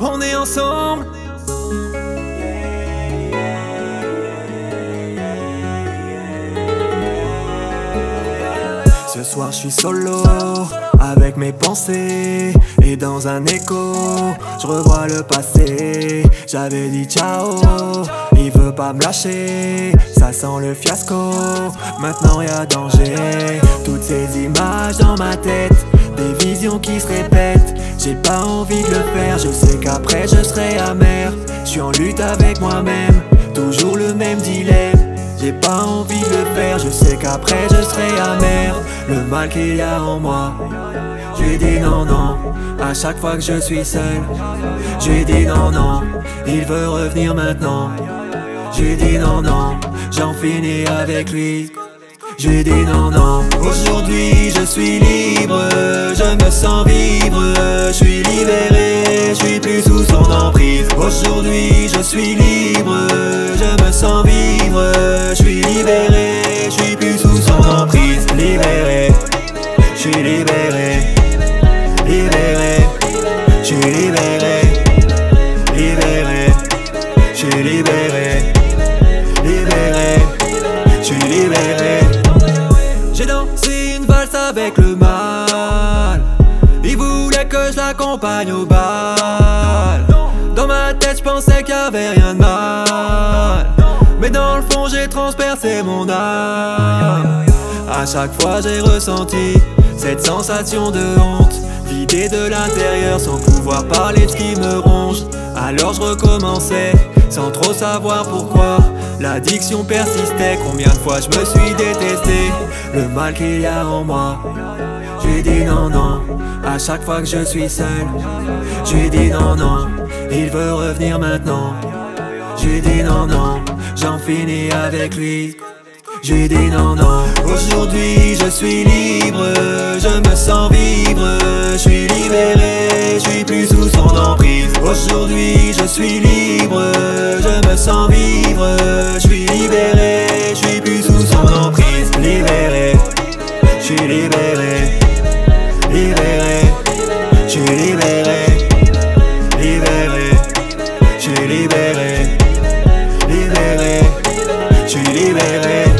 On est ensemble. Ce soir je suis solo avec mes pensées et dans un écho je revois le passé. J'avais dit ciao, il veut pas me lâcher, ça sent le fiasco. Maintenant y a danger, toutes ces images dans ma tête, des visions qui se répètent. J'ai pas envie de le faire, je sais qu'après je serai amer. Je suis en lutte avec moi-même, toujours le même dilemme. J'ai pas envie de le faire, je sais qu'après je serai amer. Le mal qu'il y a en moi, je lui dis non, non. À chaque fois que je suis seul, je lui dis non, non. Il veut revenir maintenant. Je lui dis non, non. J'en finis avec lui. Je lui dis non, non. Aujourd'hui je suis libre, je me sens Aujourd'hui je suis libre, je me sens vivre. Je suis libéré, je suis plus sous son emprise. Libéré, je suis libéré. Libéré, je suis libéré. Libéré, je suis libéré. Libéré, je suis libéré. J'ai dansé une valse avec le mal. Il voulait que je l'accompagne au bal. Je pensais qu'il y avait rien de mal. Mais dans le fond, j'ai transpercé mon âme. À chaque fois, j'ai ressenti cette sensation de honte. Vidé de l'intérieur sans pouvoir parler de ce qui me ronge. Alors je recommençais sans trop savoir pourquoi. L'addiction persistait, combien de fois je me suis détesté. Le mal qu'il y a en moi. Je lui dis non, non, à chaque fois que je suis seul. Je lui dis non, non, il veut revenir maintenant. Je lui dis non, non, j'en finis avec lui. Je lui dis non, non, aujourd'hui je suis libre, je me sens vivre, je suis libéré, je suis plus sous son emprise. Aujourd'hui je suis libre, je me sens vivre, je suis libéré, je suis plus sous son emprise. Libéré, je suis libéré. Yeah.